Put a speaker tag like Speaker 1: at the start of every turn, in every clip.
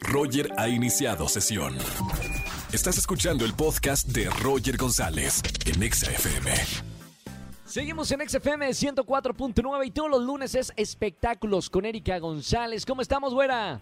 Speaker 1: Roger ha iniciado sesión. Estás escuchando el podcast de Roger González en Exa FM.
Speaker 2: Seguimos en XFM 104.9 y todos los lunes es espectáculos con Erika González. ¿Cómo estamos, güera?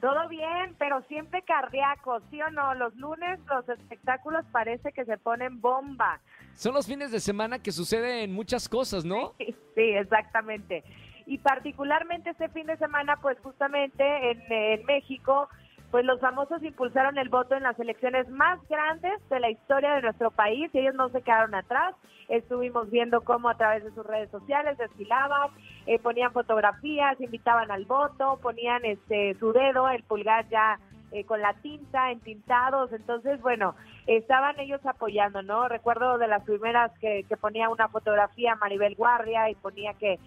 Speaker 3: Todo bien, pero siempre cardíaco, ¿sí o no? Los lunes los espectáculos parece que se ponen bomba.
Speaker 2: Son los fines de semana que suceden muchas cosas, ¿no?
Speaker 3: Sí, exactamente. Y particularmente este fin de semana, pues justamente en, México, pues los famosos impulsaron el voto en las elecciones más grandes de la historia de nuestro país ellos no se quedaron atrás. Estuvimos viendo cómo a través de sus redes sociales desfilaban, eh, ponían fotografías, invitaban al voto, ponían este su dedo, el pulgar ya eh, con la tinta, entintados. Entonces, bueno, estaban ellos apoyando, ¿no? Recuerdo de las primeras que, que ponía una fotografía Maribel Guardia y ponía que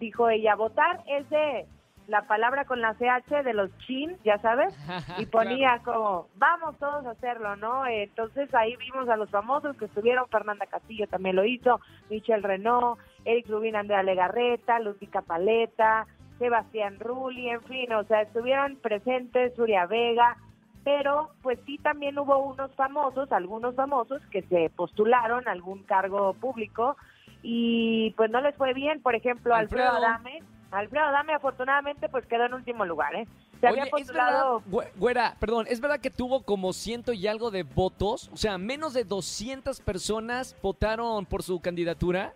Speaker 3: dijo ella, votar es de la palabra con la CH de los chin, ya sabes, y ponía como, vamos todos a hacerlo, ¿no? Entonces ahí vimos a los famosos que estuvieron, Fernanda Castillo también lo hizo, Michelle Renault, Eric Rubín, Andrea Legarreta, Lucica Paleta, Sebastián Rulli, en fin, o sea, estuvieron presentes Surya Vega, pero pues sí también hubo unos famosos, algunos famosos que se postularon a algún cargo público y pues no les fue bien, por ejemplo, Alfredo, Alfredo Adame Alfredo Adame afortunadamente pues quedó en último lugar, ¿eh?
Speaker 2: Se había postulado... güera, perdón, ¿es verdad que tuvo como ciento y algo de votos? O sea, menos de 200 personas votaron por su candidatura.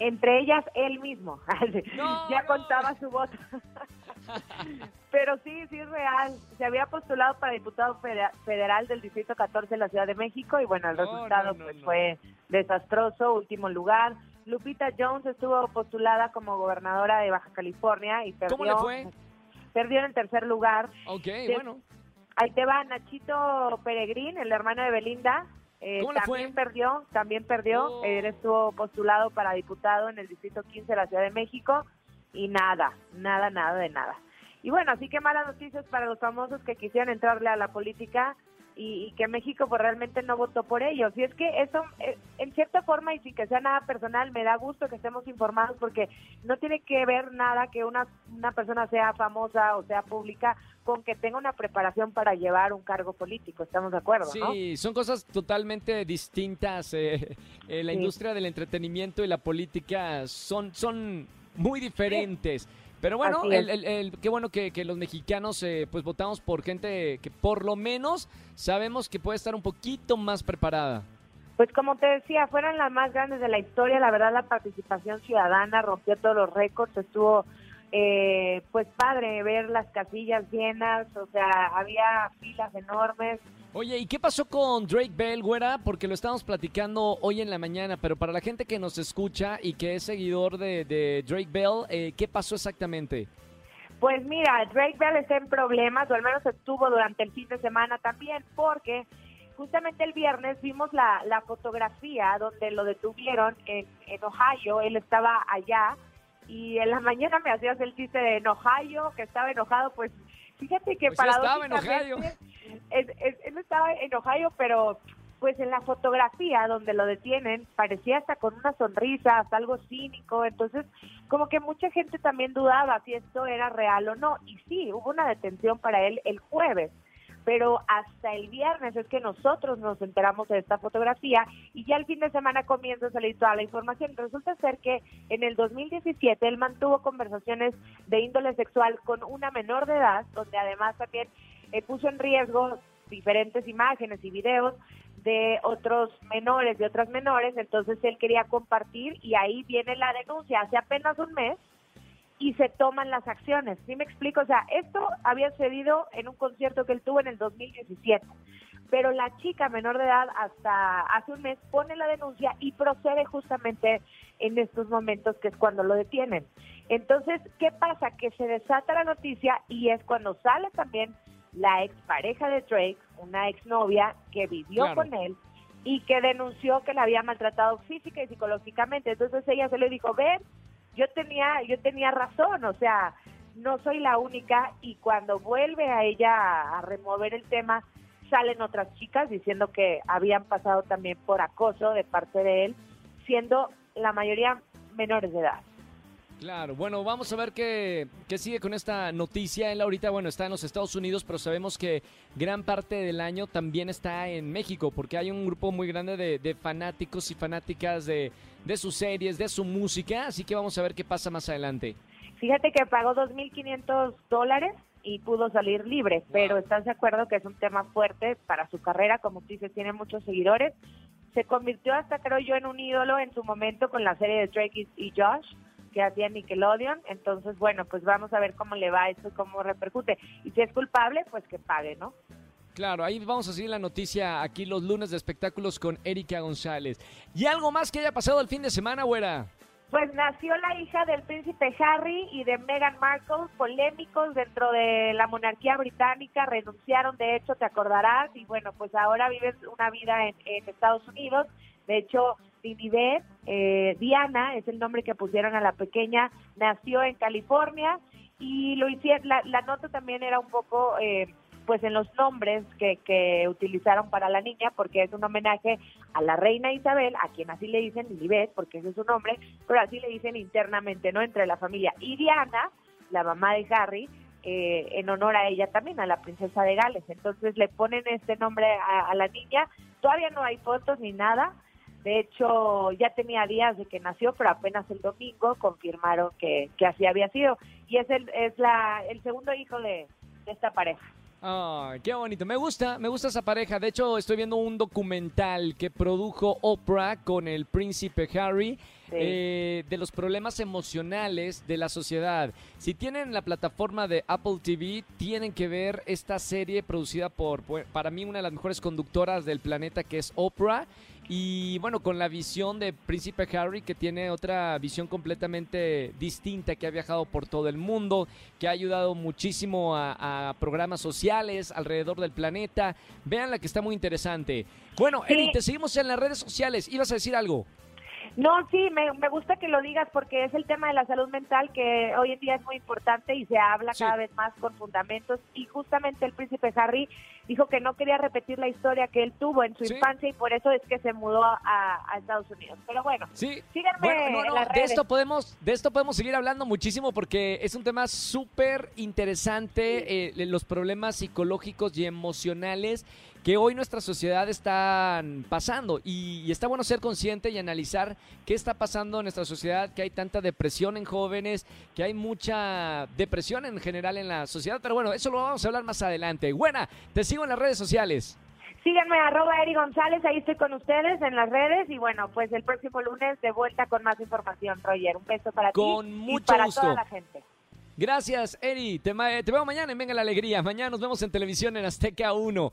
Speaker 3: Entre ellas él mismo. ya contaba su voto. Pero sí, sí es real. Se había postulado para diputado federal del Distrito 14 de la Ciudad de México y bueno, el resultado pues fue desastroso, último lugar. Lupita Jones estuvo postulada como gobernadora de Baja California y perdió.
Speaker 2: ¿Cómo le fue?
Speaker 3: Perdió en el tercer lugar.
Speaker 2: Ok, bueno.
Speaker 3: Ahí te va Nachito Peregrín, el hermano de Belinda. Eh,
Speaker 2: ¿Cómo
Speaker 3: le
Speaker 2: fue?
Speaker 3: perdió, también perdió.
Speaker 2: Oh.
Speaker 3: Él estuvo postulado para diputado en el Distrito 15 de la Ciudad de México y nada, nada, nada de nada. Y bueno, así que malas noticias para los famosos que quisieran entrarle a la política y, que México pues realmente no votó por ellos. Y es que eso, eh, en cierta forma, y sin que sea nada personal, me da gusto que estemos informados porque no tiene que ver nada que una, una persona sea famosa o sea pública con que tenga una preparación para llevar un cargo político, ¿estamos de acuerdo?
Speaker 2: Sí, son cosas totalmente distintas. Eh, eh, la industria del entretenimiento y la política son, son muy diferentes. Pero bueno, el, el, qué bueno que, los mexicanos eh, pues votamos por gente que por lo menos sabemos que puede estar un poquito más preparada.
Speaker 3: Pues como te decía, fueron las más grandes de la historia. La verdad, la participación ciudadana rompió todos los récords. Estuvo eh, pues padre ver las casillas llenas, o sea, había filas enormes.
Speaker 2: Oye, ¿y qué pasó con Drake Bell, güera? Porque lo estamos platicando hoy en la mañana, pero para la gente que nos escucha y que es seguidor de, Drake Bell, eh, ¿qué pasó exactamente?
Speaker 3: Pues mira, Drake Bell está en problemas, o al menos estuvo durante el fin de semana también, porque justamente el viernes vimos la, la fotografía donde lo detuvieron en, en Ohio, él estaba allá, y en la mañana me hacías el chiste de en Ohio, que estaba enojado, pues fíjate que para
Speaker 2: pues estaba en Ohio.
Speaker 3: Él estaba en Ohio, pero pues en la fotografía donde lo detienen parecía hasta con una sonrisa, hasta algo cínico, entonces como que mucha gente también dudaba si esto era real o no, y sí, hubo una detención para él el jueves, pero hasta el viernes es que nosotros nos enteramos de esta fotografía y ya el fin de semana comienza a salir toda la información. Resulta ser que en el 2017 él mantuvo conversaciones de índole sexual con una menor de edad, donde además también eh, puso en riesgo diferentes imágenes y videos de otros menores, de otras menores, entonces él quería compartir y ahí viene la denuncia. Hace apenas un mes y se toman las acciones. ¿Sí me explico? O sea, esto había sucedido en un concierto que él tuvo en el 2017, pero la chica menor de edad hasta hace un mes pone la denuncia y procede justamente en estos momentos que es cuando lo detienen. Entonces, ¿qué pasa? Que se desata la noticia y es cuando sale también la expareja de Drake, una exnovia que vivió con él y que denunció que la había maltratado física y psicológicamente. Entonces ella se le dijo, ven, yo tenía, yo tenía razón, o sea, no soy la única y cuando vuelve a ella a, remover el tema, salen otras chicas diciendo que habían pasado también por acoso de parte de él, siendo la mayoría menores de edad.
Speaker 2: Claro, bueno, vamos a ver qué, qué, sigue con esta noticia. Él ahorita, bueno, está en los Estados Unidos, pero sabemos que gran parte del año también está en México, porque hay un grupo muy grande de, fanáticos y fanáticas de, de, sus series, de su música, así que vamos a ver qué pasa más adelante.
Speaker 3: Fíjate que pagó 2.500 dólares y pudo salir libre, pero ¿estás de acuerdo que es un tema fuerte para su carrera? Como tú dices, tiene muchos seguidores. Se convirtió hasta, creo yo, en un ídolo en su momento con la serie de Drake y Josh que hacía Nickelodeon. Entonces, bueno, pues vamos a ver cómo le va esto y cómo repercute. Y si es culpable, pues que pague, ¿no?
Speaker 2: Claro, ahí vamos a seguir la noticia aquí los lunes de espectáculos con Erika González. ¿Y algo más que haya pasado el fin de semana, güera?
Speaker 3: Pues nació la hija del príncipe Harry y de Meghan Markle, polémicos dentro de la monarquía británica, renunciaron, de hecho, te acordarás, y bueno, pues ahora viven una vida en, en Estados Unidos. De hecho, Dinibet, eh, Diana es el nombre que pusieron a la pequeña, nació en California y lo hicieron, la, nota también era un poco eh, pues en los nombres que, que utilizaron para la niña porque es un homenaje a la reina Isabel, a quien así le dicen Dinibet porque ese es su nombre, pero así le dicen internamente, ¿no? Entre la familia. Y Diana, la mamá de Harry, eh, en honor a ella también, a la princesa de Gales. Entonces le ponen este nombre a, la niña. Todavía no hay fotos ni nada, de hecho, ya tenía días de que nació, pero apenas el domingo confirmaron que, que así había sido. Y es el, es la, el segundo hijo de, esta pareja.
Speaker 2: Ay, qué bonito. Me gusta, me gusta esa pareja. De hecho, estoy viendo un documental que produjo Oprah con el príncipe Harry eh, de los problemas emocionales de la sociedad. Si tienen la plataforma de Apple TV, tienen que ver esta serie producida por, para mí, una de las mejores conductoras del planeta, que es Oprah. Y bueno, con la visión de Príncipe Harry, que tiene otra visión completamente distinta, que ha viajado por todo el mundo, que ha ayudado muchísimo a, programas sociales alrededor del planeta. Vean la que está muy interesante. Bueno, Eri, te seguimos en las redes sociales. ¿Ibas a decir algo?
Speaker 3: No, sí, me, me, gusta que lo digas porque es el tema de la salud mental que hoy en día es muy importante y se habla cada vez más con fundamentos. Y justamente el príncipe Harry dijo que no quería repetir la historia que él tuvo en su infancia y por eso es que se mudó a, Estados Unidos. Pero bueno,
Speaker 2: sí. síganme De esto, podemos, de esto podemos seguir hablando muchísimo porque es un tema súper interesante, eh, los problemas psicológicos y emocionales que hoy nuestra sociedad está pasando. Y, está bueno ser consciente y analizar qué está pasando en nuestra sociedad, que hay tanta depresión en jóvenes, que hay mucha depresión en general en la sociedad. Pero bueno, eso lo vamos a hablar más adelante. Buena, te sigo en las redes sociales.
Speaker 3: Síganme arroba Eri González, ahí estoy con ustedes en las redes y bueno, pues el próximo lunes de vuelta con más información, Roger. Un beso para ti y para toda la gente.
Speaker 2: Gracias, Eri. Te, te, veo mañana en Venga la Alegría. Mañana nos vemos en televisión en Azteca 1.